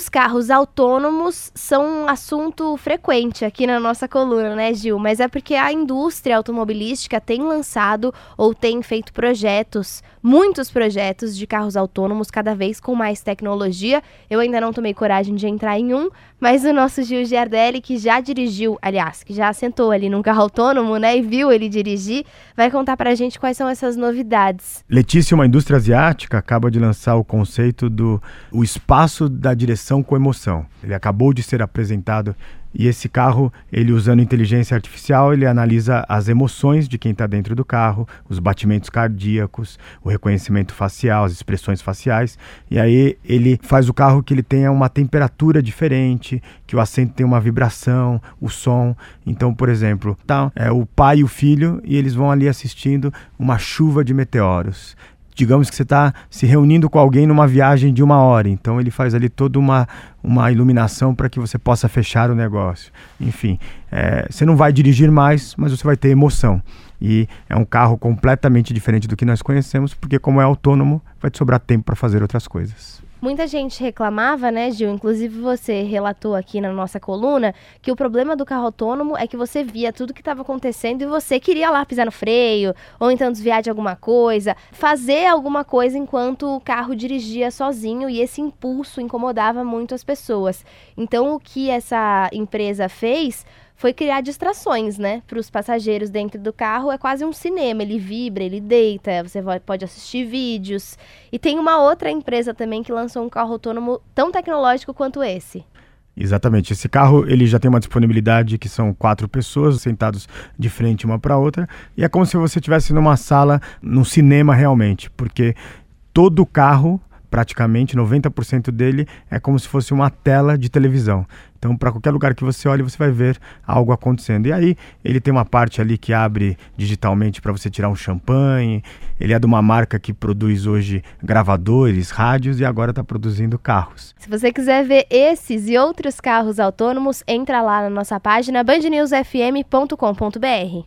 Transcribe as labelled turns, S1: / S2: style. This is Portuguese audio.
S1: Os carros autônomos são um assunto frequente aqui na nossa coluna, né, Gil? Mas é porque a indústria automobilística tem lançado ou tem feito projetos, muitos projetos de carros autônomos, cada vez com mais tecnologia. Eu ainda não tomei coragem de entrar em um, mas o nosso Gil Giardelli, que já dirigiu, aliás, que já sentou ali num carro autônomo, né, e viu ele dirigir, vai contar pra gente quais são essas novidades.
S2: Letícia, uma indústria asiática, acaba de lançar o conceito do o espaço da direção com emoção. Ele acabou de ser apresentado e esse carro, ele usando inteligência artificial, ele analisa as emoções de quem está dentro do carro, os batimentos cardíacos, o reconhecimento facial, as expressões faciais. E aí ele faz o carro que ele tenha uma temperatura diferente, que o assento tenha uma vibração, o som. Então, por exemplo, tá é o pai e o filho e eles vão ali assistindo uma chuva de meteoros digamos que você está se reunindo com alguém numa viagem de uma hora, então ele faz ali toda uma, uma iluminação para que você possa fechar o negócio. Enfim, é, você não vai dirigir mais, mas você vai ter emoção. E é um carro completamente diferente do que nós conhecemos, porque como é autônomo, vai te sobrar tempo para fazer outras coisas.
S1: Muita gente reclamava, né, Gil? Inclusive você relatou aqui na nossa coluna que o problema do carro autônomo é que você via tudo que estava acontecendo e você queria lá pisar no freio, ou então desviar de alguma coisa, fazer alguma coisa enquanto o carro dirigia sozinho e esse impulso incomodava muito as pessoas. Então o que essa empresa fez foi criar distrações, né, para os passageiros dentro do carro. É quase um cinema, ele vibra, ele deita, você pode assistir vídeos. E tem uma outra empresa também que lançou um carro autônomo tão tecnológico quanto esse.
S2: Exatamente. Esse carro ele já tem uma disponibilidade que são quatro pessoas sentados de frente uma para outra e é como se você estivesse numa sala, num cinema realmente, porque todo carro praticamente 90% dele é como se fosse uma tela de televisão. Então, para qualquer lugar que você olhe, você vai ver algo acontecendo. E aí, ele tem uma parte ali que abre digitalmente para você tirar um champanhe. Ele é de uma marca que produz hoje gravadores, rádios e agora está produzindo carros.
S1: Se você quiser ver esses e outros carros autônomos, entra lá na nossa página bandnewsfm.com.br.